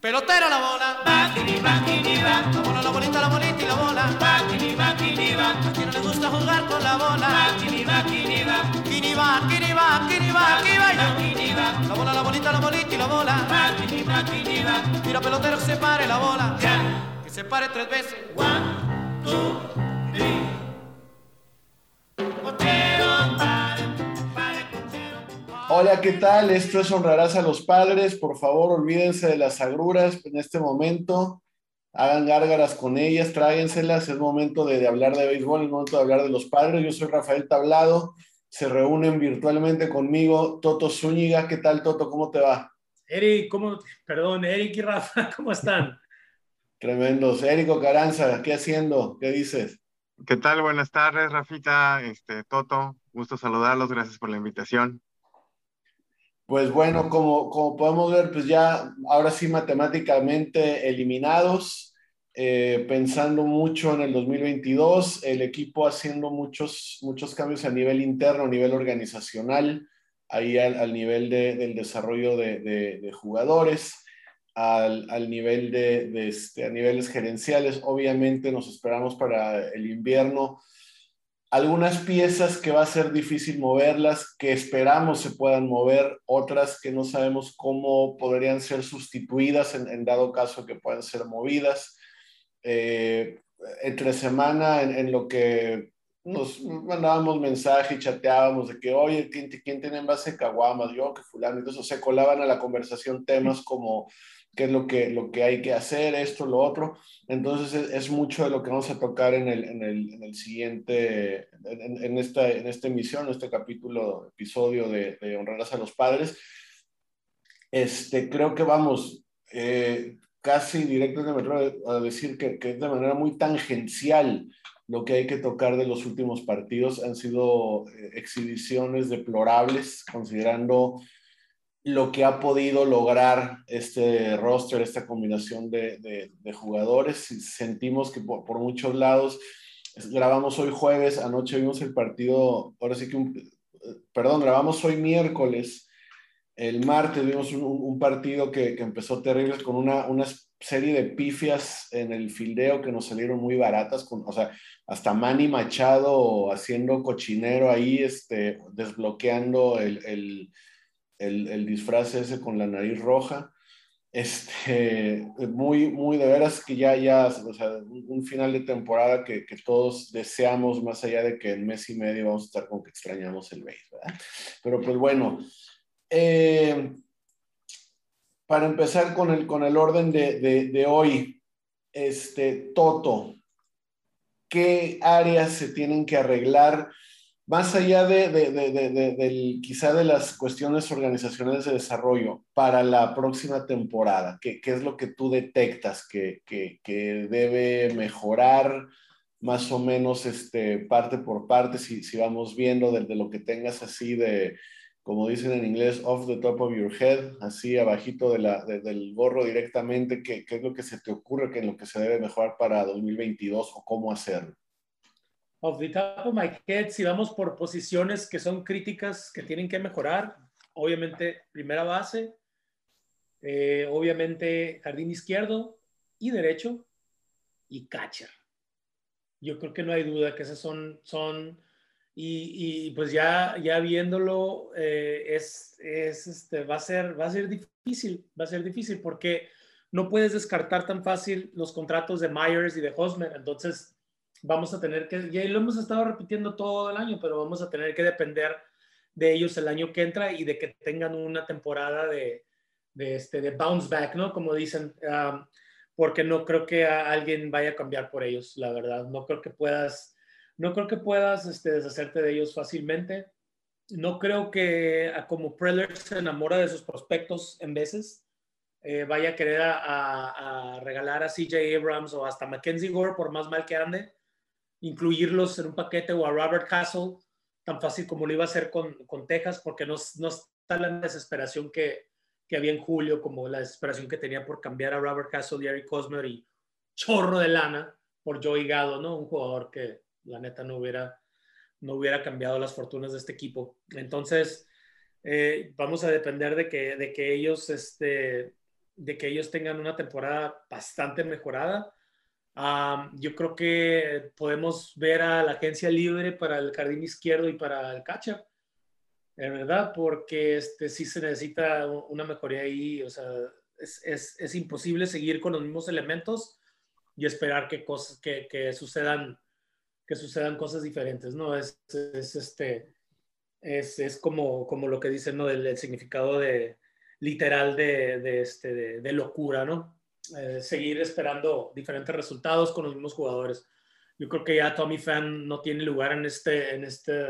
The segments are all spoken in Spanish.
Pelotera la bola. Va, kini, va. La bola, la bolita, la bolita y la bola. Va, kini, va. A quien no le gusta jugar con la bola. Va, kini, va, kini, va. Kini va, kini va, aquí va. Va. La bola, la bolita, la bolita y la bola. Va, kini, va. Tira pelotero que se pare la bola. Ya. Que se pare tres veces. One, two, Hola, ¿qué tal? Esto es Honrarás a los Padres. Por favor, olvídense de las agruras en este momento. Hagan gárgaras con ellas, tráguenselas. Es momento de, de hablar de béisbol, es momento de hablar de los padres. Yo soy Rafael Tablado. Se reúnen virtualmente conmigo Toto Zúñiga. ¿Qué tal, Toto? ¿Cómo te va? Eric, ¿cómo? Perdón, Eric y Rafa, ¿cómo están? Tremendos. Érico Caranza, ¿qué haciendo? ¿Qué dices? ¿Qué tal? Buenas tardes, Rafita, este, Toto. Gusto saludarlos, gracias por la invitación. Pues bueno, como, como podemos ver, pues ya ahora sí matemáticamente eliminados, eh, pensando mucho en el 2022, el equipo haciendo muchos, muchos cambios a nivel interno, a nivel organizacional, ahí al, al nivel de, del desarrollo de, de, de jugadores, al, al nivel de, de este, a niveles gerenciales. Obviamente nos esperamos para el invierno algunas piezas que va a ser difícil moverlas, que esperamos se puedan mover, otras que no sabemos cómo podrían ser sustituidas en, en dado caso que puedan ser movidas. Eh, entre semana, en, en, lo que nos mandábamos mensaje y chateábamos de que, oye, ¿quién, quién tiene en base caguamas? Yo, que fulano. Entonces se colaban a la conversación temas como qué es lo que, lo que hay que hacer, esto, lo otro. Entonces es, es mucho de lo que vamos a tocar en el, en el, en el siguiente, en, en, esta, en esta emisión, en este capítulo, episodio de, de Honrarás a los Padres. Este, creo que vamos eh, casi directamente a decir que, que es de manera muy tangencial lo que hay que tocar de los últimos partidos. Han sido eh, exhibiciones deplorables, considerando lo que ha podido lograr este roster, esta combinación de, de, de jugadores. Sentimos que por, por, muchos lados, grabamos hoy jueves, anoche vimos el partido, ahora sí que, un, perdón, grabamos hoy miércoles, el martes vimos un, un partido que, que, empezó terrible con una, una serie de pifias en el fildeo que nos salieron muy baratas, con, o sea, hasta Manny Machado haciendo cochinero ahí, este, desbloqueando el, el el, el, disfraz ese con la nariz roja. Este, muy, muy de veras que ya, ya, o sea, un final de temporada que, que, todos deseamos, más allá de que en mes y medio vamos a estar con que extrañamos el base, ¿verdad? Pero pues bueno, eh, para empezar con el, con el orden de, de, de hoy, este, Toto, ¿qué áreas se tienen que arreglar? Más allá de, de, de, quizá de las cuestiones organizacionales de desarrollo para la próxima temporada, ¿qué, es lo que tú detectas que, debe mejorar más o menos este, parte por parte, si, vamos viendo desde lo que tengas así de, como dicen en inglés, off the top of your head, así abajito del gorro directamente, ¿qué, ¿qué, es lo que se te ocurre que en lo que se debe mejorar para 2022 o cómo hacerlo? Off the top of my head, si vamos por posiciones que son críticas, que tienen que mejorar, obviamente primera base, eh, obviamente jardín izquierdo y derecho y catcher. Yo creo que no hay duda que esas son, son y, y pues ya, ya viéndolo, eh, es, es, este, va, a ser, va a ser difícil, va a ser difícil porque no puedes descartar tan fácil los contratos de Myers y de Hosmer, entonces vamos a tener que, ya lo hemos estado repitiendo todo el año, pero vamos a tener que depender de ellos el año que entra y de que tengan una temporada de, de, este, de bounce back, ¿no? Como dicen, um, porque no creo que alguien vaya a cambiar por ellos, la verdad. No creo que puedas, no creo que puedas este, deshacerte de ellos fácilmente. No creo que como Preller se enamora de sus prospectos en veces. Eh, vaya a querer a, a, a, regalar a CJ Abrams o hasta Mackenzie Gore por más mal que ande incluirlos en un paquete o a Robert Castle, tan fácil como lo iba a hacer con, con Texas, porque no, no, está la desesperación que, que, había en julio, como la desesperación que tenía por cambiar a Robert Castle y Eric Cosmer y chorro de lana por Joey Gado, ¿no? Un jugador que la neta no hubiera, no hubiera cambiado las fortunas de este equipo. Entonces, eh, vamos a depender de que, de que ellos este, de que ellos tengan una temporada bastante mejorada. Yo creo que podemos ver a la agencia libre para el jardín izquierdo y para el catcher, en verdad, porque este, sí se necesita una mejoría ahí. O sea, es, es, es imposible seguir con los mismos elementos y esperar que, cosas, que, que sucedan que sucedan cosas diferentes, ¿no? Es, es este, es, es, como, como lo que dicen, ¿no? El, significado de, literal de, de este, de, locura, ¿no? Eh, seguir esperando diferentes resultados con los mismos jugadores. Yo creo que ya Tommy Fan no tiene lugar en este, en este,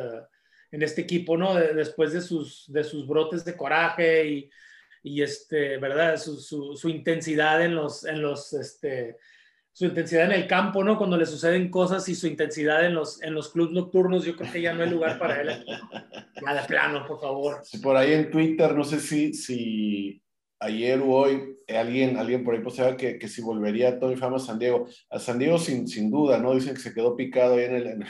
en este equipo, ¿no? después de sus, de sus brotes de coraje y, y este, ¿verdad? Su, su, su, intensidad en los, en los, este, su intensidad en el campo, ¿no? Cuando le suceden cosas y su intensidad en los, en los clubes nocturnos, yo creo que ya no hay lugar para él. Ya de plano, por favor. por ahí en Twitter, no sé si, si ayer o hoy alguien, alguien por ahí posteaba que, que si volvería Tony Fama a San Diego. A San Diego sin, sin duda, ¿no? Dicen que se quedó picado ahí en el, en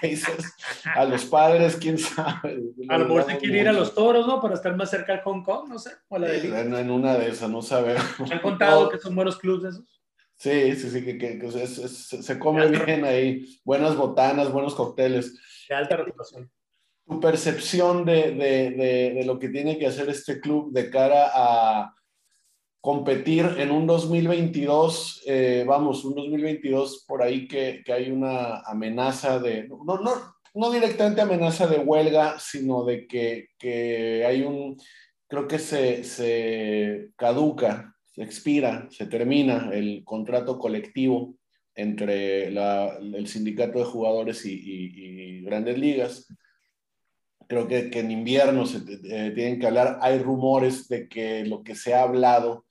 países. A los padres, quién sabe. A lo mejor se quiere ir a los toros, ¿no? Para estar más cerca de Hong Kong, no sé. O la de en, en, una de esas, no sabemos. ¿Han contado que son buenos clubes esos? Sí, sí, sí, que, que, se come bien ahí. Buenas botanas, buenos cócteles. De alta reputación. Tu percepción de, de, de, lo que tiene que hacer este club de cara a competir en un 2022, eh, vamos, un 2022 por ahí que, que hay una amenaza de, no, no, no directamente amenaza de huelga, sino de que, que hay un, creo que se, se caduca se expira, se termina el contrato colectivo entre el sindicato de jugadores y, grandes ligas. Creo que, en invierno se eh, tienen que hablar. Hay rumores de que lo que se ha hablado,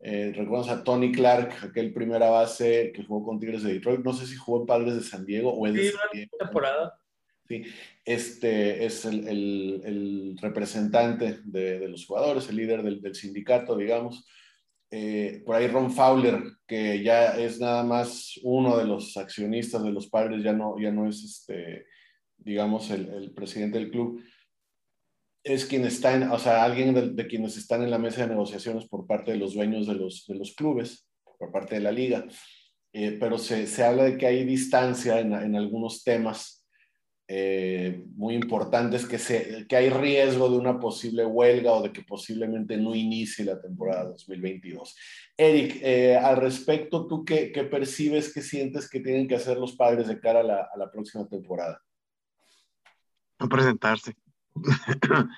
eh, a Tony Clark, aquel primera base que jugó con Tigres de Detroit, no sé si jugó en Padres de San Diego o en San Diego. temporada. Sí, este es el, el, representante de, de, los jugadores, el líder del, del sindicato, digamos. Eh, por ahí Ron Fowler, que ya es nada más uno de los accionistas de los padres, ya no, ya no es, este, digamos, el, presidente del club, es quien está en, o sea, alguien de, quienes están en la mesa de negociaciones por parte de los dueños de los, de los clubes, por parte de la liga. Eh, pero se, se, habla de que hay distancia en, en algunos temas eh, muy importantes que, se, que hay riesgo de una posible huelga o de que posiblemente no inicie la temporada 2022. Eric, eh, al respecto, ¿tú qué, qué, percibes, qué sientes que tienen que hacer los padres de cara a la, a la próxima temporada? No presentarse.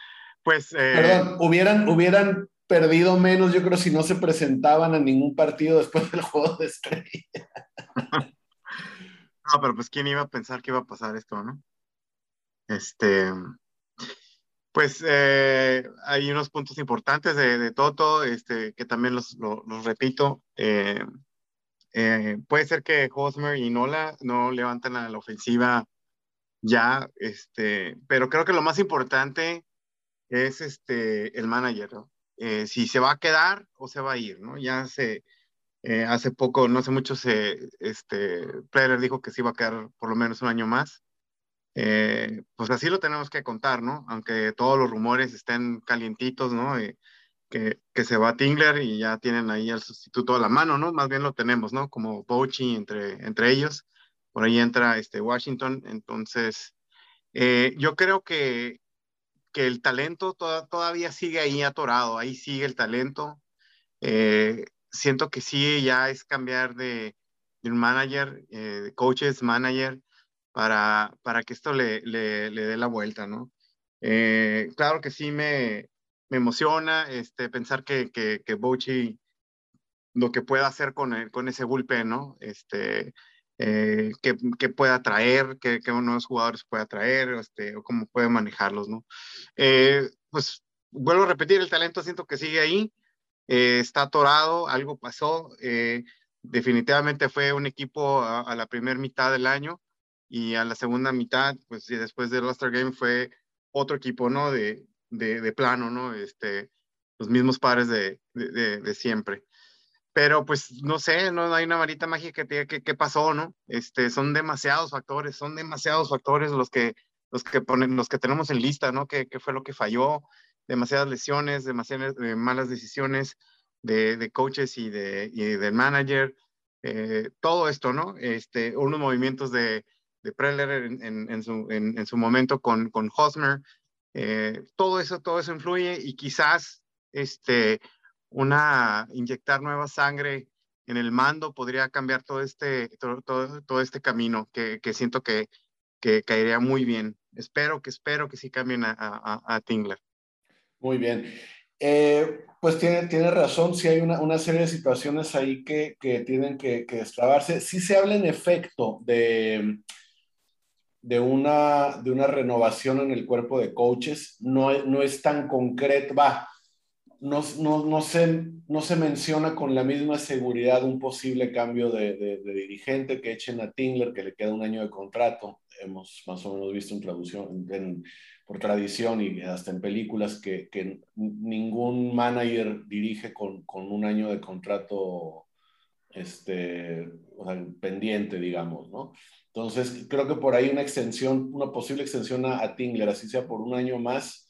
pues... Eh... Perdón, hubieran, hubieran perdido menos, yo creo, si no se presentaban a ningún partido después del juego de estrella. no, pero pues quién iba a pensar que iba a pasar esto, ¿no? Este, pues eh, hay unos puntos importantes de, de Toto, este, que también los, los, repito. Eh, eh, puede ser que Hosmer y Nola no levanten a la ofensiva ya, este, pero creo que lo más importante es este, el manager, ¿no? si se va a quedar o se va a ir, ¿no? Ya se, hace poco, no hace mucho, se, este, Preller dijo que se iba a quedar por lo menos un año más. Eh, pues así lo tenemos que contar, ¿no? Aunque todos los rumores estén calientitos, ¿no? Eh, que, que, se va Tingler y ya tienen ahí el sustituto a la mano, ¿no? Más bien lo tenemos, ¿no? Como Bouchy entre, entre ellos. Por ahí entra este Washington. Entonces, eh, yo creo que, que el talento todavía sigue ahí atorado, ahí sigue el talento. siento que sí, ya es cambiar de, de un manager, de coaches, manager, para, para que esto le, le, le dé la vuelta, ¿no? Eh, claro que sí me, me emociona este, pensar que, que, que Bochi lo que pueda hacer con, el, con ese bullpen, ¿no? Este, eh, que, que, pueda traer, que, que nuevos jugadores pueda traer, este, o cómo puede manejarlos, ¿no? Eh, pues vuelvo a repetir, el talento siento que sigue ahí, está atorado, algo pasó, definitivamente fue un equipo a, la primera mitad del año y a la segunda mitad, pues después del All-Star Game fue otro equipo, ¿no? De, de, de, plano, ¿no? Este, los mismos pares de, de, siempre. Pero pues no sé, no hay una varita mágica que diga qué pasó, ¿no? Este, son demasiados factores, son demasiados factores los que, los que, ponen, los que tenemos en lista, ¿no? ¿Qué, qué fue lo que falló? Demasiadas lesiones, demasiadas eh, malas decisiones. de, coaches y, de, y del manager, eh, todo esto, ¿no? Este, unos movimientos de, de Preller en, en, su, en, su, momento con, con Hosmer, eh, todo eso, todo eso influye y quizás este, una, inyectar nueva sangre en el mando podría cambiar todo este, todo, todo, este camino que, que siento que, que, caería muy bien. Espero que, espero que sí cambien a, a, a Tingler. Muy bien. Eh, pues tiene, tiene razón, sí hay una, una serie de situaciones ahí que, que tienen que, que, destrabarse. Sí se habla en efecto de, de, una, de una renovación en el cuerpo de coaches, no, no es tan concreto, va, no, no, no, se, no se menciona con la misma seguridad un posible cambio de, de, dirigente que echen a Tingler, que le queda un año de contrato. Hemos más o menos visto en traducción, por tradición y hasta en películas que, que ningún manager dirige con, con, un año de contrato este, pendiente, digamos, ¿no? Entonces, creo que por ahí una extensión, una posible extensión a, a Tingler, así sea por un año más,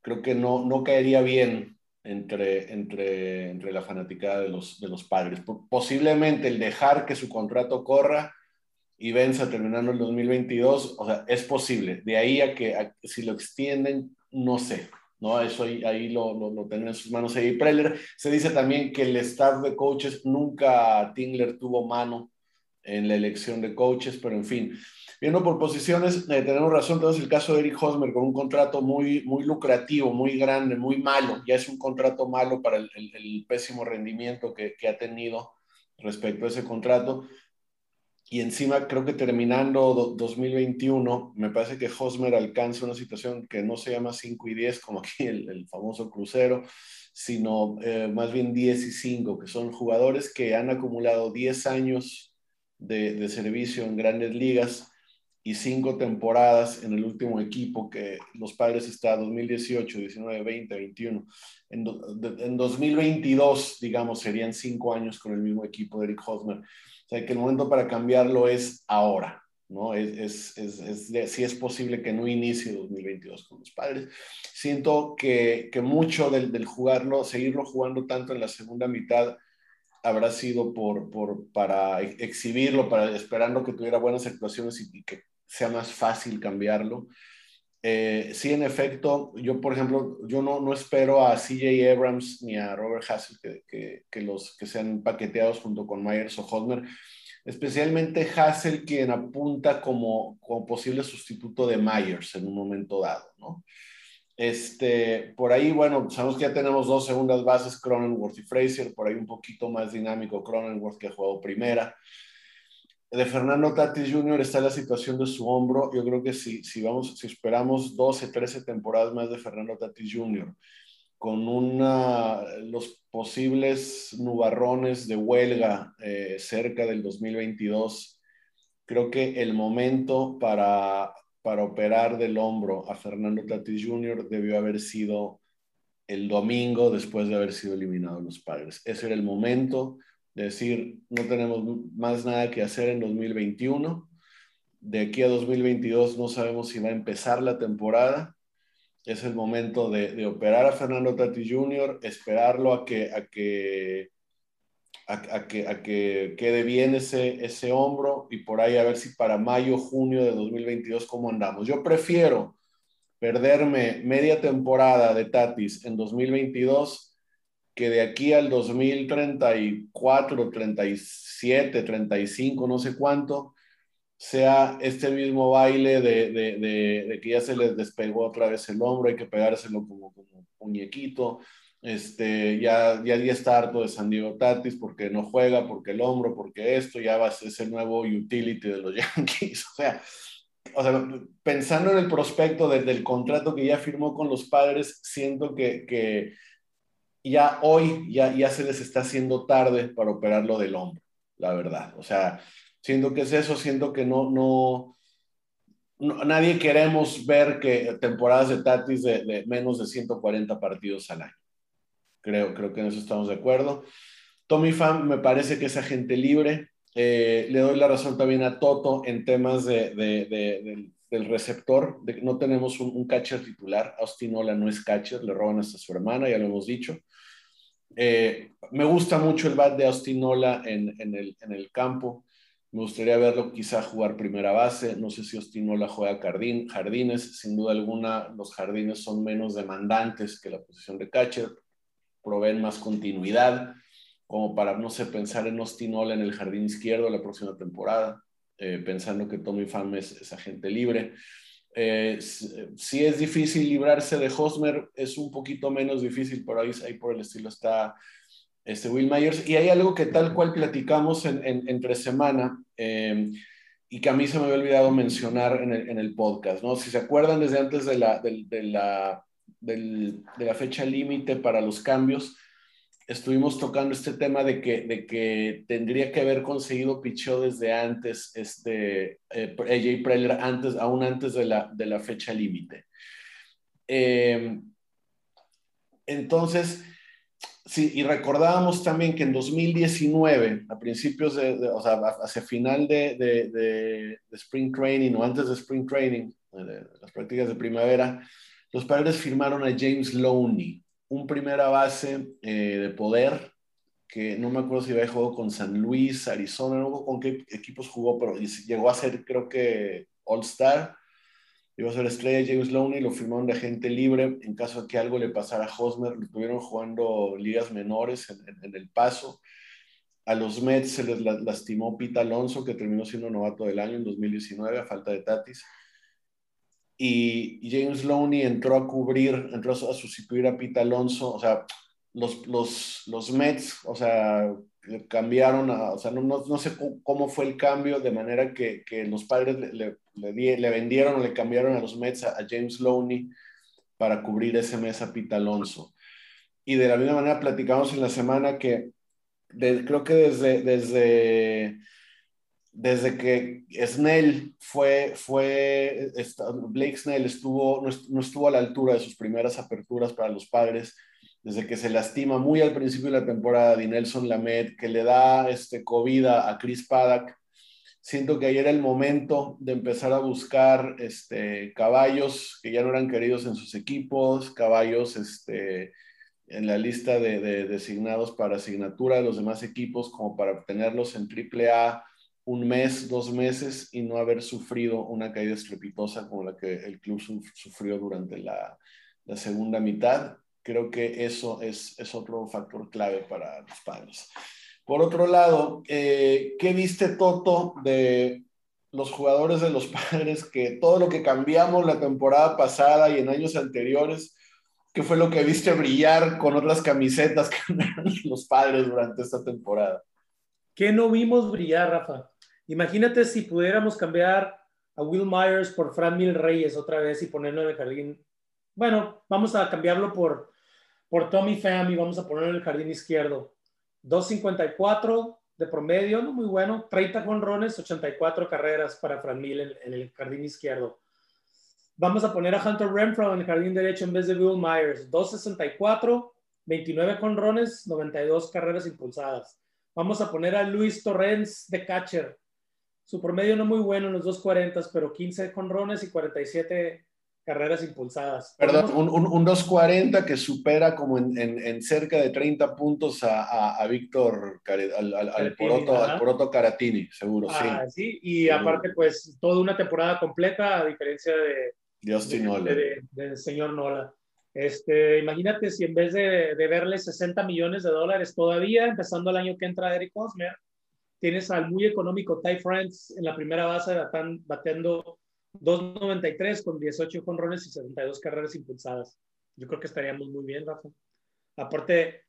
creo que no, no caería bien entre, entre, entre la fanaticada de los, de los padres. Posiblemente el dejar que su contrato corra y venza terminando el 2022, o sea, es posible. De ahí a que si lo extienden, no sé. ¿no? Eso ahí, ahí lo, lo, lo en sus manos. Y Preller se dice también que el staff de coaches nunca Tingler tuvo mano en la elección de coaches, pero en fin, viendo por posiciones, eh, tenemos razón, tenemos el caso de Eric Hosmer con un contrato muy, muy lucrativo, muy grande, muy malo, ya es un contrato malo para el, el, pésimo rendimiento que, que, ha tenido respecto a ese contrato, y encima creo que terminando 2021, me parece que Hosmer alcanza una situación que no se llama 5 y 10 como aquí el, el famoso crucero, sino eh, más bien 10 y 5, que son jugadores que han acumulado 10 años de, de, servicio en grandes ligas y 5 temporadas en el último equipo, que los padres está 2018, 19, 20, 21. En, en 2022, digamos, serían 5 años con el mismo equipo de Eric Hosmer o sea, que el momento para cambiarlo es ahora, ¿no? Es, es, es, es si es posible que no inicie 2022 con los padres. Siento que, que mucho del, del, jugarlo, seguirlo jugando tanto en la segunda mitad, habrá sido por, por, para exhibirlo, para esperando que tuviera buenas actuaciones y, y que sea más fácil cambiarlo. Eh, sí, en efecto, yo, por ejemplo, yo no, no espero a CJ Abrams ni a Robert Hassel que, que, los que sean paqueteados junto con Myers o Hosmer, especialmente Hassel, quien apunta como, como posible sustituto de Myers en un momento dado, ¿no? Este, por ahí, bueno, sabemos que ya tenemos dos segundas bases, Cronenworth y Fraser, por ahí un poquito más dinámico Cronenworth que ha jugado primera de Fernando Tatis Jr. está la situación de su hombro. Yo creo que si, si, vamos, si esperamos 12, 13 temporadas más de Fernando Tatis Jr., con una, los posibles nubarrones de huelga eh, cerca del 2022, creo que el momento para, para operar del hombro a Fernando Tatis Jr. debió haber sido el domingo después de haber sido eliminados los padres. Ese era el momento decir, no tenemos más nada que hacer en 2021. De aquí a 2022 no sabemos si va a empezar la temporada. Es el momento de, operar a Fernando Tati Jr., esperarlo a que, a que, a, que, a que quede bien ese, ese hombro y por ahí a ver si para mayo, junio de 2022 cómo andamos. Yo prefiero perderme media temporada de Tatis en 2022 que de aquí al 2034, 37, 35, no sé cuánto, sea este mismo baile de, de, de, que ya se les despegó otra vez el hombro, hay que pegárselo como, como muñequito, este, ya, ya, ya está harto de San Diego Tatis porque no juega, porque el hombro, porque esto, ya va a ser ese nuevo utility de los Yankees, o sea, o sea, pensando en el prospecto desde el contrato que ya firmó con los padres, siento que, que ya hoy ya, ya se les está haciendo tarde para operarlo del hombro, la verdad. O sea, siento que es eso, siento que no, no, nadie queremos ver que temporadas de Tatis de, menos de 140 partidos al año. Creo, creo que en eso estamos de acuerdo. Tommy Pham me parece que es agente libre. Eh, le doy la razón también a Toto en temas de, de, del receptor. De, no tenemos un, un catcher titular. Austin Ola no es catcher, le roban hasta su hermana, ya lo hemos dicho. Eh, me gusta mucho el bat de Austin Nola en, en, el, en el campo. Me gustaría verlo quizá jugar primera base. No sé si Austin Nola juega jardín, jardines. Sin duda alguna, los jardines son menos demandantes que la posición de catcher. Proveen más continuidad, como para, no sé, pensar en Austin Nola en el jardín izquierdo la próxima temporada, eh, pensando que Tommy Pham es, es agente libre. Eh, si es difícil librarse de Hosmer, es un poquito menos difícil, pero ahí, ahí por el estilo está este Will Myers. Y hay algo que tal cual platicamos en, entre semana eh, y que a mí se me había olvidado mencionar en el, en el podcast, ¿no? Si se acuerdan desde antes de la, de la, de la fecha límite para los cambios, estuvimos tocando este tema de que, de que tendría que haber conseguido picheo desde antes, este, eh, AJ Preller, antes, aún antes de la, de la fecha límite. Eh, entonces, sí, y recordábamos también que en 2019, a principios de, o sea, hacia final de, de, de, Spring Training o antes de Spring Training, de, las prácticas de primavera, los padres firmaron a James Loney, un primera base eh, de poder, que no me acuerdo si había jugado con San Luis, Arizona, no con qué equipos jugó, pero llegó a ser creo que All Star. Iba a ser estrella James Lowney, lo firmaron de agente libre. En caso de que algo le pasara a Hosmer, lo estuvieron jugando ligas menores en, en, el paso. A los Mets se les lastimó Pete Alonso, que terminó siendo novato del año en 2019, a falta de Tatis y James Lowney entró a cubrir, entró a sustituir a Pete Alonso, o sea, los, los, los Mets, o sea, cambiaron, a, o sea, no, no, no, sé cómo fue el cambio, de manera que, que los padres le, le, vendieron o le cambiaron a los Mets a, James Lowney para cubrir ese mes a Pete Alonso. Y de la misma manera platicamos en la semana que creo que desde, desde desde que Snell fue, fue Blake Snell estuvo, no estuvo a la altura de sus primeras aperturas para los padres, desde que se lastima muy al principio de la temporada de Nelson Lamed, que le da este, COVID a Chris Paddock, siento que ayer era el momento de empezar a buscar este, caballos que ya no eran queridos en sus equipos, caballos este, en la lista de, de designados para asignatura de los demás equipos, como para obtenerlos en AAA un mes, dos meses y no haber sufrido una caída estrepitosa como la que el club sufrió durante la, segunda mitad. Creo que eso es, otro factor clave para los padres. Por otro lado, eh, ¿qué viste, Toto, de los jugadores de los padres? Que todo lo que cambiamos la temporada pasada y en años anteriores, ¿qué fue lo que viste brillar con otras camisetas que los padres durante esta temporada? ¿Qué no vimos brillar, Rafa? Imagínate si pudiéramos cambiar a Will Myers por Fran Mil Reyes otra vez y ponerlo en el jardín. Bueno, vamos a cambiarlo por, por Tommy Pham y vamos a ponerlo en el jardín izquierdo. 2.54 de promedio, no muy bueno. 30 jonrones, 84 carreras para Fran Mil en, en, el jardín izquierdo. Vamos a poner a Hunter Renfro en el jardín derecho en vez de Will Myers. 2.64, 29 jonrones, 92 carreras impulsadas. Vamos a poner a Luis Torrens de catcher su promedio no muy bueno en los 240, pero 15 conrones y 47 carreras impulsadas. Perdón, un, un, un 240 que supera como en, en, en, cerca de 30 puntos a, a, a Víctor, al, al, al, Poroto, al, Poroto, Caratini, seguro, ah, sí. sí. Y seguro. aparte, pues, toda una temporada completa, a diferencia de, de, del señor Nola. Este, imagínate si en vez de, de verle 60 millones de dólares todavía, empezando el año que entra Eric Hosmer, Tienes al muy económico Ty France en la primera base, batan, bateando 2.93 con 18 jonrones y 72 carreras impulsadas. Yo creo que estaríamos muy bien, Rafa. Aparte,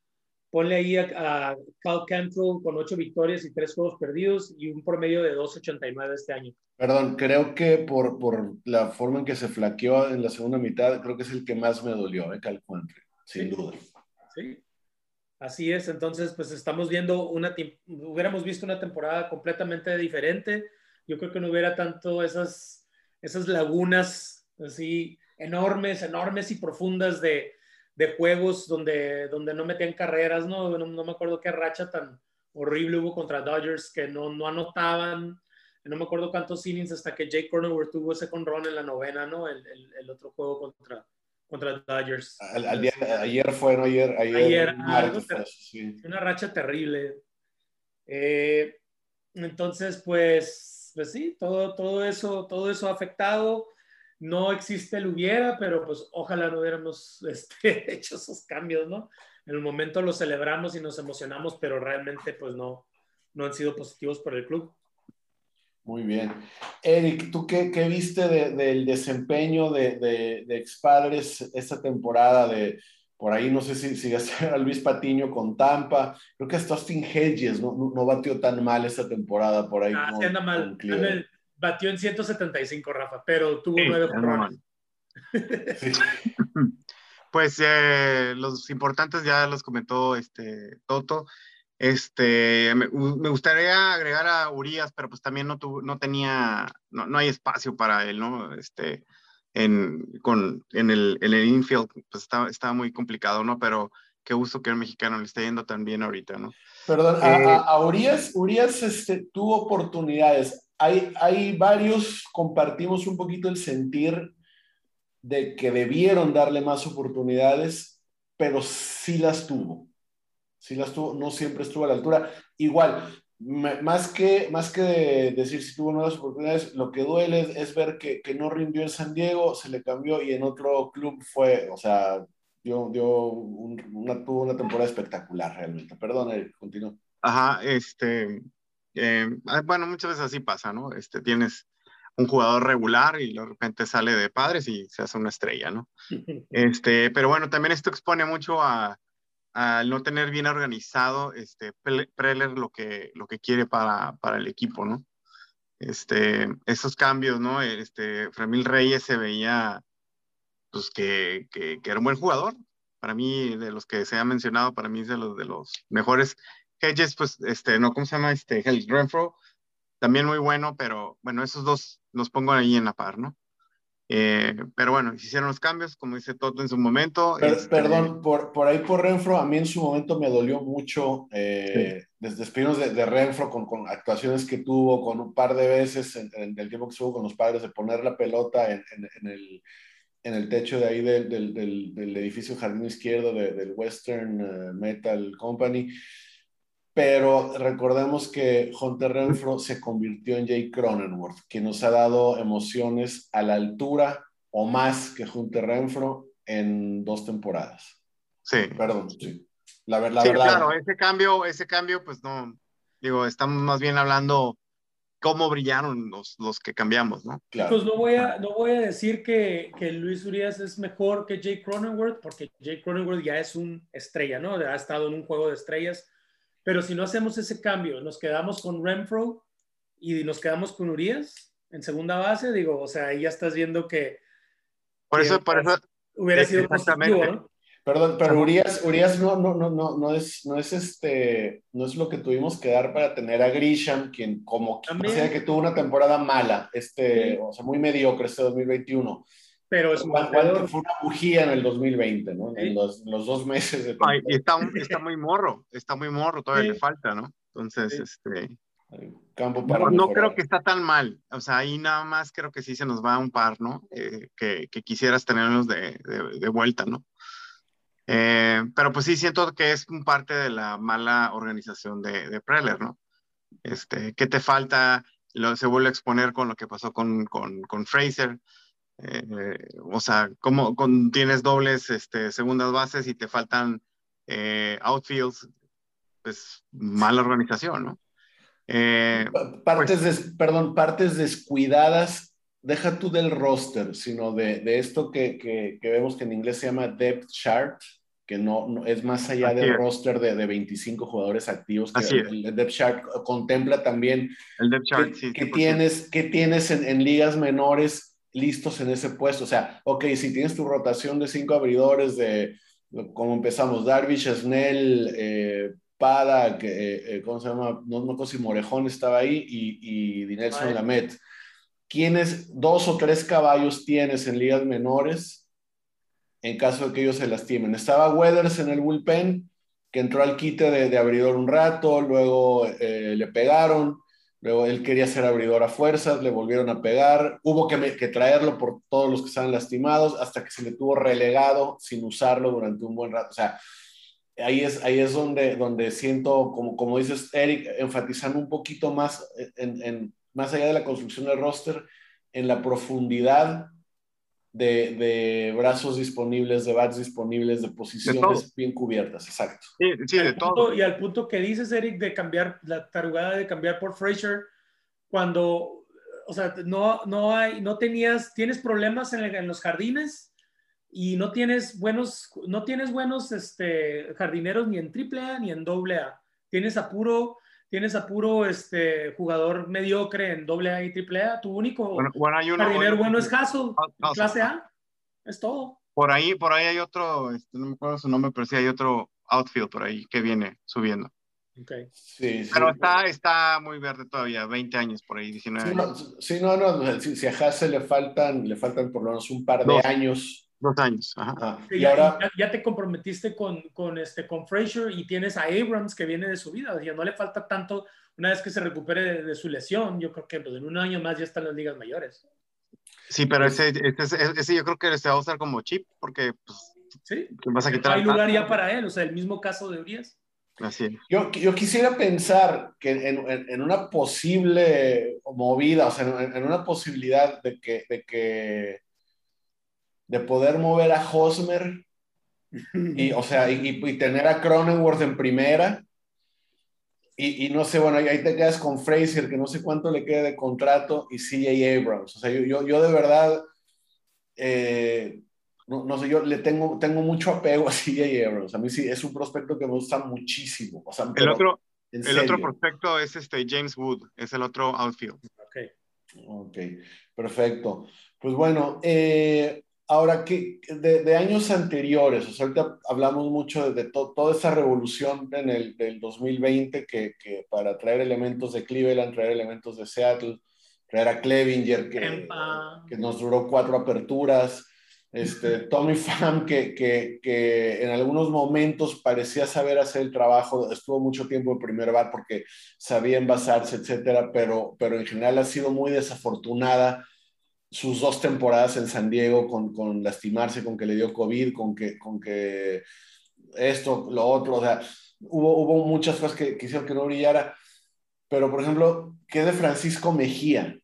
ponle ahí a, a Cal Cantrell con 8 victorias y 3 juegos perdidos y un promedio de 2.89 este año. Perdón, creo que por, por la forma en que se flaqueó en la segunda mitad, creo que es el que más me dolió, ¿eh? Cal Cantrell, sin sí. duda. Sí, Así es, entonces pues estamos viendo una, hubiéramos visto una temporada completamente diferente. Yo creo que no hubiera tanto esas, esas lagunas así enormes, enormes y profundas de, de juegos donde, donde no metían carreras, ¿no? ¿no? No me acuerdo qué racha tan horrible hubo contra Dodgers que no, no anotaban. No me acuerdo cuántos innings hasta que Jake Cronenworth tuvo ese conrón en la novena, ¿no? El, el, el otro juego contra, contra Dodgers. ayer fue, ¿no? Ayer, ayer, una racha terrible. Eh, entonces, pues, pues sí, todo, todo, eso, todo eso ha afectado. No existe el hubiera, pero pues ojalá no hubiéramos este, hecho esos cambios, ¿no? En el momento lo celebramos y nos emocionamos, pero realmente pues no, no han sido positivos para el club. Muy bien. Eric, ¿tú qué, qué viste del desempeño de, de, de expadres esta temporada? De, por ahí no sé si, si a Luis Patiño con Tampa. Creo que hasta Austin Hedges no, no, batió tan mal esta temporada por ahí. Ah, sí anda mal. Batió en 175, Rafa, pero tuvo nueve sí. Pues eh, los importantes ya los comentó este Toto. Este, me, gustaría agregar a Urias, pero pues también no, no tenía, no, no, hay espacio para él, ¿no? Este, en, con, en, el, en el infield, pues estaba, estaba muy complicado, ¿no? Pero qué gusto que el mexicano le esté yendo tan bien ahorita, ¿no? Perdón, a, a, eh, Urias, Urias este, tuvo oportunidades. Hay, hay varios, compartimos un poquito el sentir de que debieron darle más oportunidades, pero sí las tuvo sí las tuvo, no siempre estuvo a la altura. Igual, más que, más que decir si tuvo nuevas oportunidades, lo que duele es, ver que, no rindió en San Diego, se le cambió y en otro club fue, o sea, dio, dio una, tuvo una temporada espectacular realmente. Perdón, Eric, continúo. Ajá, este, eh, ah, bueno, muchas veces así pasa, ¿no? Este, tienes un jugador regular y de repente sale de padres y se hace una estrella, ¿no? Este, pero bueno, también esto expone mucho a, al no tener bien organizado este, Preller lo que, lo que quiere para, para el equipo, ¿no? Este, esos cambios, ¿no? Este, Fremil Reyes se veía, pues, que, que, era un buen jugador. Para mí, de los que se ha mencionado, para mí es de los, de los mejores. Hedges, pues, este, no, ¿cómo se llama? Este, el Renfro, también muy bueno, pero bueno, esos dos los pongo ahí en la par, ¿no? Eh, pero bueno, hicieron los cambios, como dice Toto en su momento. Este, perdón, por, por ahí por Renfro, a mí en su momento me dolió mucho eh, desde de, de, Renfro con, con, actuaciones que tuvo, con un par de veces en, el tiempo que estuvo con los padres, de poner la pelota en, en, el, en el, techo de ahí del, del, del, edificio Jardín Izquierdo del Western eh, Metal Company pero recordemos que Hunter Renfro se convirtió en Jay Cronenworth, que nos ha dado emociones a la altura o más que Hunter Renfro en dos temporadas. Sí. Perdón, sí. La, verdad. sí, claro, ese cambio, ese cambio, pues no, digo, estamos más bien hablando cómo brillaron los, los que cambiamos, ¿no? Claro. Pues no voy a, no voy a decir que, que Luis Urias es mejor que Jay Cronenworth, porque Jay Cronenworth ya es un estrella, ¿no? Ha estado en un juego de estrellas pero si no hacemos ese cambio, nos quedamos con Renfro y nos quedamos con Urias en segunda base, digo, o sea, ahí ya estás viendo que. Por eso, por eso. Hubiera sido positivo, ¿no? Perdón, pero Urias, Urias no, no, no, no, no, es, no es este, no es lo que tuvimos que dar para tener a Grisham, quien como sea que tuvo una temporada mala, este, o sea, muy mediocre este 2021 pero es un Fue una bujía en el 2020, ¿no? En los, los, dos meses de Ay, está, está, muy morro, está muy morro, todavía le falta, ¿no? Entonces, este... Campo para no, no, creo que está tan mal, o sea, ahí nada más creo que sí se nos va un par, ¿no? Eh, que, que, quisieras tenerlos de, de, de vuelta, ¿no? Eh, pero pues sí siento que es un parte de la mala organización de, de Preller, ¿no? Este, ¿Qué te falta? Lo, se vuelve a exponer con lo que pasó con, con, con Fraser. Eh, o sea, como tienes dobles este, segundas bases y te faltan eh, outfields, pues mala organización, ¿no? Eh, partes, pues perdón, partes descuidadas, deja tú del roster, sino de, de esto que, que, que, vemos que en inglés se llama depth chart, que no, es más allá del roster de, de, 25 jugadores activos. Que el, depth chart contempla también el depth chart, que, tienes, que tienes en, en ligas menores listos en ese puesto. O sea, ok, si tienes tu rotación de cinco abridores de, como empezamos, Darvish, Snell, eh, Pada, que, eh, eh, ¿cómo se llama? No, no si Morejón estaba ahí y, y Dinelson Lamet. ¿Quiénes, dos o tres caballos tienes en ligas menores en caso de que ellos se lastimen? Estaba Weathers en el bullpen, que entró al quite de, de abridor un rato, luego le pegaron Luego él quería ser abridor a fuerzas, le volvieron a pegar, hubo que, que, traerlo por todos los que estaban lastimados hasta que se le tuvo relegado sin usarlo durante un buen rato. O sea, ahí es, ahí es donde, donde siento, como, como dices, Eric, enfatizando un poquito más, en, en, más allá de la construcción del roster, en la profundidad de, de, brazos disponibles, de bats disponibles, de posiciones bien cubiertas, exacto. Sí, sí de todo. y al punto que dices, Eric, de cambiar, la tarugada de cambiar por Fraser, cuando, o sea, no, no hay, no tenías, tienes problemas en, en los jardines y no tienes buenos, no tienes buenos este, jardineros ni en AAA ni en AA. Tienes a puro tienes a puro este, jugador mediocre en doble A y triple A. Tu único bueno, bueno, hay uno, jardinero bueno es Hassel, clase A. Es todo. Por ahí, por ahí hay otro, este, no me acuerdo su nombre, pero sí hay otro outfield por ahí que viene subiendo. Okay. Sí, sí. Pero está, está muy verde todavía, 20 años por ahí, 19 sí, no, sí, no, no, si, si, a Hassel le faltan, le faltan por lo menos un par de Dos. años. Dos años, ajá. Ah, y ya, ahora, ya, ya te comprometiste con, con, este, con Frazier y tienes a Abrams que viene de su vida. Ya no le falta tanto una vez que se recupere de, de su lesión. Yo creo que pues, en un año más ya están las ligas mayores. Sí, pero ese, ese, ese yo creo que se va a usar como chip porque pues, Sí, te vas a quitar. hay lugar ya para él. O sea, el mismo caso de Urias. Así es. yo, yo quisiera pensar que en, en, en una posible movida, o sea, en, en una posibilidad de que, de que de poder mover a Hosmer y, o sea, y, y tener a Cronenworth en primera. Y, y, no sé, bueno, ahí te quedas con Frazier, que no sé cuánto le queda de contrato, y CJ Abrams. O sea, yo, yo, yo de verdad, eh, no, no, sé, yo le tengo, tengo mucho apego a CJ Abrams. A mí sí, es un prospecto que me gusta muchísimo. O sea, El pero, otro, el otro prospecto es este James Wood, es el otro outfield. Okay. Ok, perfecto. Pues bueno, eh, ahora que de, de, años anteriores, o sea, ahorita hablamos mucho de, de to, toda esa revolución en el del 2020 que, que, para traer elementos de Cleveland, traer elementos de Seattle, traer a Clevinger, que, que nos duró cuatro aperturas, este, Tommy Pham, que, que, que, en algunos momentos parecía saber hacer el trabajo, estuvo mucho tiempo en primer bar porque sabía envasarse, etcétera, pero, pero en general ha sido muy desafortunada sus dos temporadas en San Diego con, con lastimarse, con que le dio COVID, con que, con que esto, lo otro, o sea, hubo, hubo muchas cosas que, que que no brillara, pero por ejemplo, ¿qué de Francisco Mejía?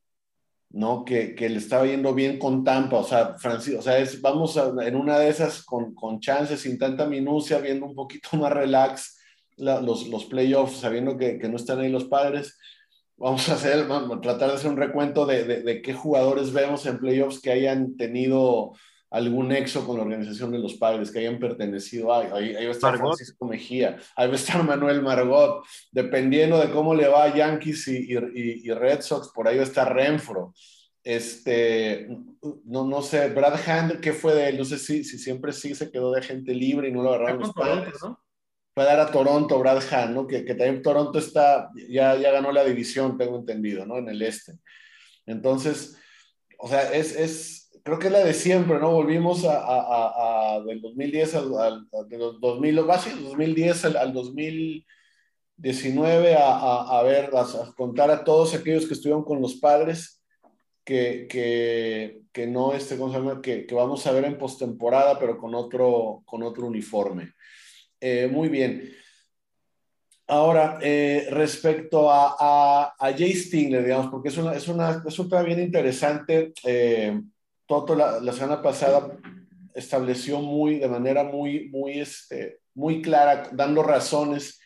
¿no? Que, que, le estaba yendo bien con Tampa, o sea, Francisco, o sea, es, vamos en una de esas con, con chances, sin tanta minucia, viendo un poquito más relax la, los, los playoffs, sabiendo que, que, no están ahí los padres. Vamos a hacer, vamos a tratar de hacer un recuento de, de, de, qué jugadores vemos en playoffs que hayan tenido algún nexo con la organización de los padres, que hayan pertenecido a, ahí, ahí va a estar Margot. Francisco Mejía, ahí va a estar Manuel Margot, dependiendo de cómo le va a Yankees y, y, y Red Sox, por ahí va a estar Renfro. Este, no, no sé, Brad Hand, ¿qué fue de él? No sé si, si siempre sí se quedó de gente libre y no lo agarraron los padres. ¿no? Fue a dar a Toronto, Brad Hand, ¿no? Que, que, también Toronto está, ya, ya ganó la división, tengo entendido, ¿no? En el este. Entonces, o sea, es, es creo que es la de siempre, ¿no? Volvimos a, a, a del 2010 al, al, de los 2000, base, 2010 al, al 2019 a, a, ver, a, a, contar a todos aquellos que estuvieron con los padres que, que, que no, este, ¿cómo se llama? Que, que vamos a ver en postemporada, pero con otro, con otro uniforme. Eh, muy bien. Ahora, eh, respecto a, a, a, Jay Stingler, digamos, porque es, una, es, una, es un bien interesante. Eh, Toto la, la, semana pasada estableció muy, de manera muy, muy, este, muy clara, dando razones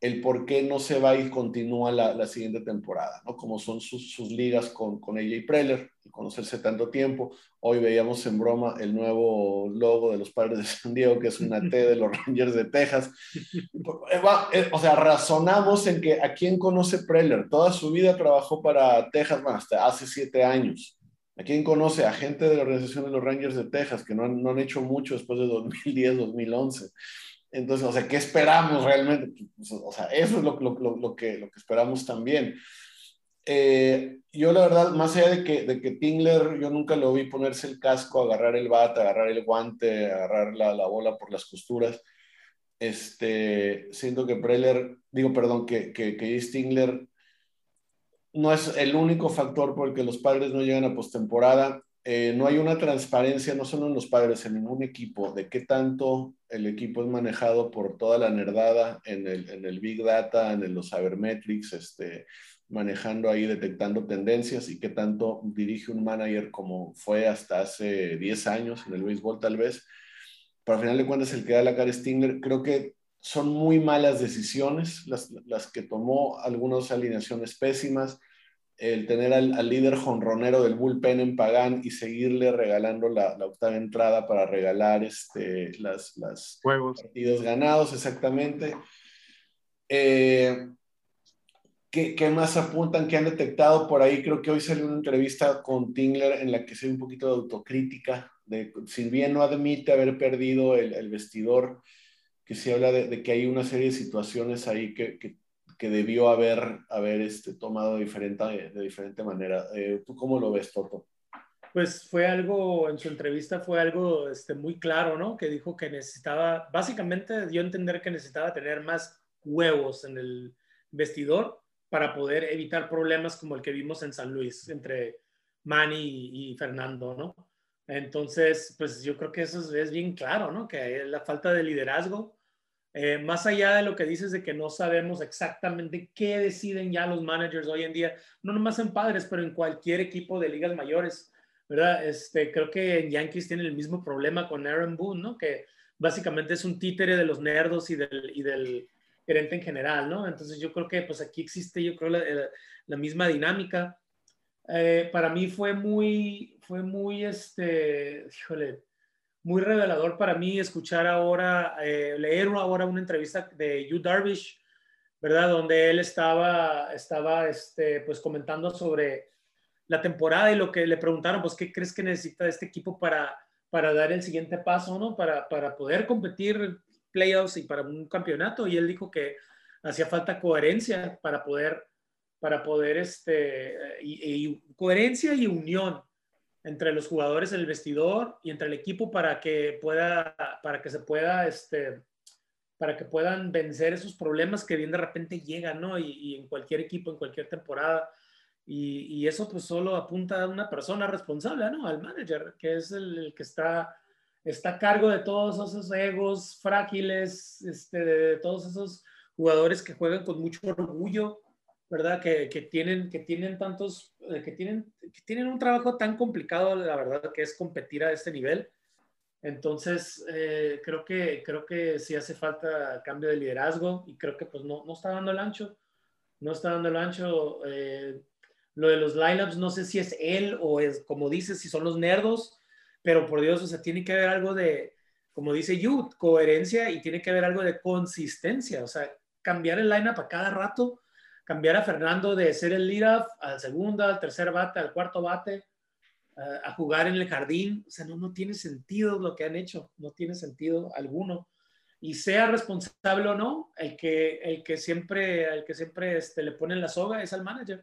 el por qué no se va y continúa la, siguiente temporada, ¿no? Como son sus, ligas con, con AJ Preller, y conocerse tanto tiempo. Hoy veíamos en broma el nuevo logo de los padres de San Diego, que es una T de los Rangers de Texas. O sea, razonamos en que a quién conoce Preller. Toda su vida trabajó para Texas, bueno, hasta hace siete años. ¿A quién conoce? A gente de la organización de los Rangers de Texas, que no no han hecho mucho después de 2010, 2011. Entonces, o sea, ¿qué esperamos realmente? O sea, eso es lo, lo, lo, que, lo que esperamos también. Eh, yo la verdad, más allá de que, de que Tingler, yo nunca lo vi ponerse el casco, agarrar el bat, agarrar el guante, agarrar la, la bola por las costuras. Este, siento que Preller, digo, perdón, que, que, que Stingler no es el único factor por el que los padres no llegan a postemporada. Eh, no hay una transparencia, no solo en los padres, en ningún equipo, de qué tanto el equipo es manejado por toda la nerdada en el, en el Big Data, en los Cybermetrics, este, manejando ahí, detectando tendencias y qué tanto dirige un manager como fue hasta hace 10 años en el béisbol tal vez. Pero al final de cuentas el que da la cara Stingler, creo que son muy malas decisiones las, las que tomó, algunas alineaciones pésimas, el tener al, líder jonronero del bullpen en Pagán y seguirle regalando la, la octava entrada para regalar este, las, las Juegos. partidos ganados, exactamente. Eh, ¿Qué, más apuntan? ¿Qué han detectado por ahí? Creo que hoy salió una entrevista con Tingler en la que se ve un poquito de autocrítica, de si bien no admite haber perdido el, vestidor, que se habla de, que hay una serie de situaciones ahí que, que, que debió haber, haber este, tomado de diferente, de diferente manera. Eh, ¿Tú cómo lo ves, Toto? Pues fue algo, en su entrevista fue algo este, muy claro, ¿no? Que dijo que necesitaba, básicamente dio a entender que necesitaba tener más huevos en el vestidor para poder evitar problemas como el que vimos en San Luis entre Manny y, Fernando, ¿no? Entonces, pues yo creo que eso es, bien claro, ¿no? Que la falta de liderazgo, eh, más allá de lo que dices de que no sabemos exactamente qué deciden ya los managers hoy en día, no nomás en padres, pero en cualquier equipo de ligas mayores, ¿verdad? Este, creo que en Yankees tienen el mismo problema con Aaron Boone, ¿no? Que básicamente es un títere de los nerdos y del, y del gerente en general, ¿no? Entonces yo creo que pues aquí existe, yo creo, la, misma dinámica. Eh, para mí fue muy, fue muy, este, híjole, muy revelador para mí escuchar ahora, eh, leer ahora una entrevista de Yu Darvish, ¿verdad? Donde él estaba, estaba, este, pues comentando sobre la temporada y lo que le preguntaron, pues, ¿qué crees que necesita este equipo para, para dar el siguiente paso, ¿no? Para, para poder competir playoffs y para un campeonato y él dijo que hacía falta coherencia para poder, para poder, este, y, coherencia y unión entre los jugadores el vestidor y entre el equipo para que pueda, para que se pueda, este, para que puedan vencer esos problemas que bien de repente llegan, ¿no? Y, en cualquier equipo, en cualquier temporada. Y, y, eso pues solo apunta a una persona responsable, ¿no? Al manager, que es el que está está a cargo de todos esos egos frágiles, este, de todos esos jugadores que juegan con mucho orgullo, ¿verdad? Que, que tienen, que tienen tantos, eh, que tienen, que tienen un trabajo tan complicado, la verdad, que es competir a este nivel. Entonces, eh, creo, que, creo que sí hace falta cambio de liderazgo y creo que pues no, no está dando el ancho, no está dando el ancho. Eh, lo de los lineups, no sé si es él o es, como dices, si son los nerdos, pero por Dios, o sea, tiene que haber algo de, como dice Yu, coherencia y tiene que haber algo de consistencia, o sea, cambiar el lineup a cada rato, cambiar a Fernando de ser el lead-off al segundo, al tercer bate, al cuarto bate, a jugar en el jardín, o sea, no, no tiene sentido lo que han hecho, no tiene sentido alguno. Y sea responsable o no, el que, el que siempre, el que siempre este, le pone la soga es al manager.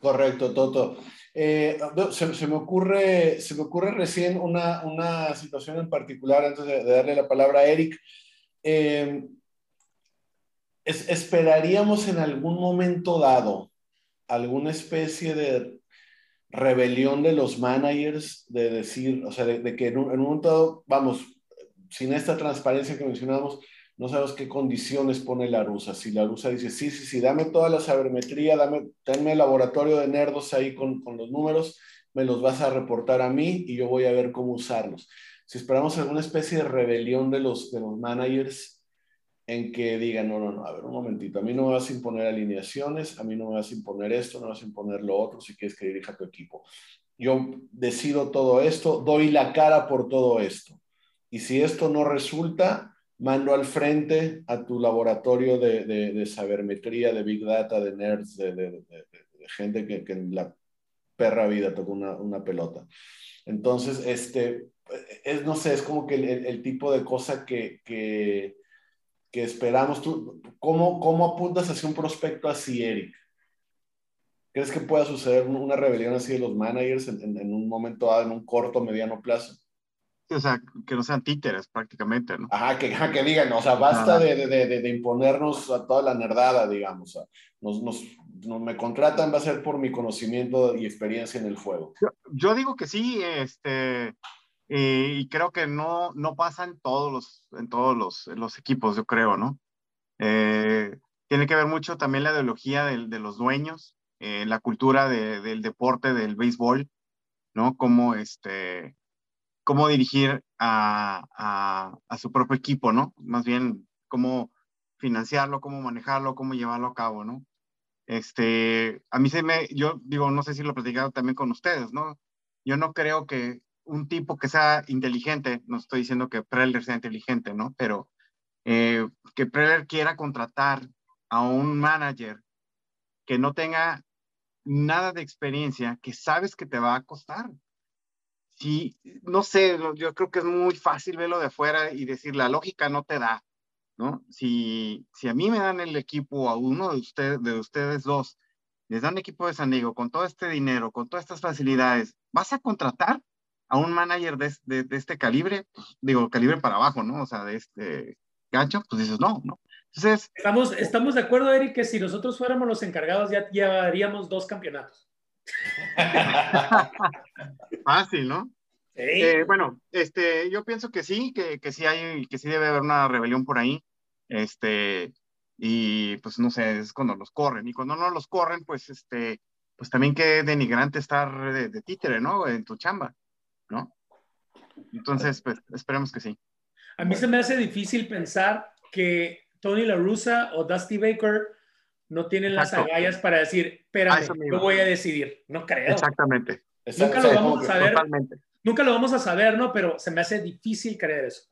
Correcto, Toto. Eh, se, me ocurre, se me ocurre recién una, una situación en particular antes de, darle la palabra a Eric. Eh, ¿Esperaríamos en algún momento dado alguna especie de rebelión de los managers de decir, o sea, de, que en un, en un momento dado, vamos, sin esta transparencia que mencionamos, no sabes qué condiciones pone la rusa. Si la rusa dice, sí, sí, sí, dame toda la sabermetría, dame, dame el laboratorio de nerdos ahí con, con, los números, me los vas a reportar a mí y yo voy a ver cómo usarlos. Si esperamos alguna especie de rebelión de los, de los managers en que digan, no, no, no, a ver, un momentito, a mí no me vas a imponer alineaciones, a mí no me vas a imponer esto, no me vas a imponer lo otro, si quieres que dirija tu equipo. Yo decido todo esto, doy la cara por todo esto. Y si esto no resulta, mando al frente a tu laboratorio de, de, sabermetría, de Big Data, de nerds, de, gente que, que, en la perra vida tocó una, una, pelota. Entonces, este, es, no sé, es como que el, el tipo de cosa que, que, que, esperamos. ¿Tú, cómo, ¿Cómo apuntas hacia un prospecto así, Eric? ¿Crees que pueda suceder una rebelión así de los managers en, en, en un momento dado, en un corto, mediano plazo? o sea, que no sean títeres prácticamente, ¿no? Ajá, que, que digan, o sea, basta de, de, de, imponernos a toda la nerdada, digamos. O sea, nos, nos, me contratan, va a ser por mi conocimiento y experiencia en el juego. Yo, yo digo que sí, este, y creo que no, no pasa en todos los, en todos los, los equipos, yo creo, ¿no? Eh, tiene que ver mucho también la ideología de, de los dueños, eh, la cultura de, del deporte, del béisbol, ¿no? Cómo, este, cómo dirigir a, a, a, su propio equipo, ¿no? Más bien, cómo financiarlo, cómo manejarlo, cómo llevarlo a cabo, ¿no? Este, a mí se me, yo digo, no sé si lo he platicado también con ustedes, ¿no? Yo no creo que un tipo que sea inteligente, no estoy diciendo que Preller sea inteligente, ¿no? Pero eh, que Preller quiera contratar a un manager que no tenga nada de experiencia, que sabes que te va a costar. Si, no sé, yo creo que es muy fácil verlo de afuera y decir, la lógica no te da, ¿no? Si, si a mí me dan el equipo, a uno de, ustedes de ustedes dos, les dan equipo de San Diego con todo este dinero, con todas estas facilidades, ¿vas a contratar a un manager de, de, este calibre? Digo, calibre para abajo, ¿no? O sea, de este gancho, pues dices, no, ¿no? Entonces, estamos, estamos de acuerdo, Eric, que si nosotros fuéramos los encargados ya llevaríamos dos campeonatos. Fácil, ¿no? Sí. Eh, bueno, este, yo pienso que sí, que, que sí hay, que sí debe haber una rebelión por ahí. Este, y pues no sé, es cuando los corren. Y cuando no los corren, pues este, pues también qué denigrante estar de, de títere, ¿no? En tu chamba, ¿no? Entonces, pues esperemos que sí. A mí se me hace difícil pensar que Tony La Russa o Dusty Baker no tienen las agallas para decir, espérame, yo voy a decidir. No creo. Exactamente. Nunca lo vamos a saber. Nunca lo vamos a saber, ¿no? Pero se me hace difícil creer eso.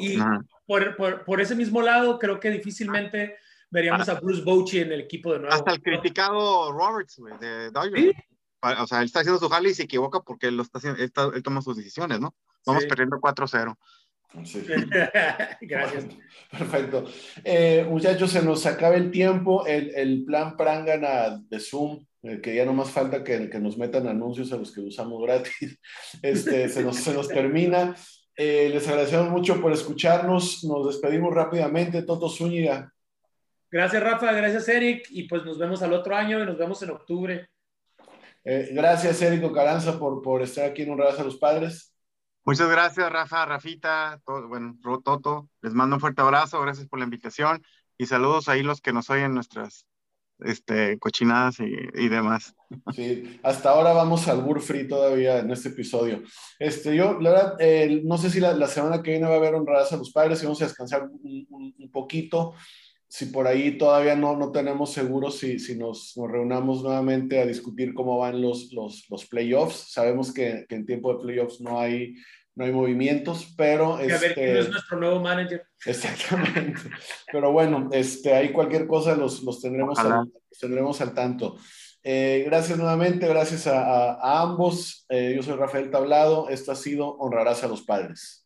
Y por, por, por, ese mismo lado, creo que difícilmente veríamos a Bruce Bochy en el equipo de nuevo. Hasta el criticado Roberts, güey, de Dodgers. O sea, él está haciendo su jale y se equivoca porque él, lo está haciendo, él, toma sus decisiones, ¿no? Vamos perdiendo 4-0. Gracias. perfecto. Eh, muchachos, se nos acaba el tiempo. El, el plan Prangana de Zoom, eh, que ya no más falta que, que, nos metan anuncios a los que usamos gratis, este, se, nos, se nos termina. Eh, les agradecemos mucho por escucharnos. Nos despedimos rápidamente. Toto Zúñiga. Gracias, Rafa. Gracias, Eric. Y pues nos vemos al otro año y nos vemos en octubre. Gracias, Eric Ocaranza, por, por estar aquí en Un a los Padres. Muchas gracias, Rafa, Rafita, todo, bueno, Toto. Les mando un fuerte abrazo, gracias por la invitación y saludos ahí los que nos oyen nuestras este, cochinadas y, y, demás. Sí, hasta ahora vamos al Burfree todavía en este episodio. Este, yo, la verdad, eh, no sé si la, la, semana que viene va a haber honradas a los padres y vamos a descansar un, un, un poquito. Si por ahí todavía no, no tenemos seguro si, si nos, nos, reunamos nuevamente a discutir cómo van los, los, los playoffs. Sabemos que, que, en tiempo de playoffs no hay, no hay movimientos, pero... Y a ver quién este, es nuestro nuevo manager. Exactamente. pero bueno, este, ahí cualquier cosa los, los, tendremos, al, los tendremos al tanto. Eh, gracias nuevamente, gracias a, a, a ambos. Eh, yo soy Rafael Tablado. Esto ha sido Honrarás a los Padres.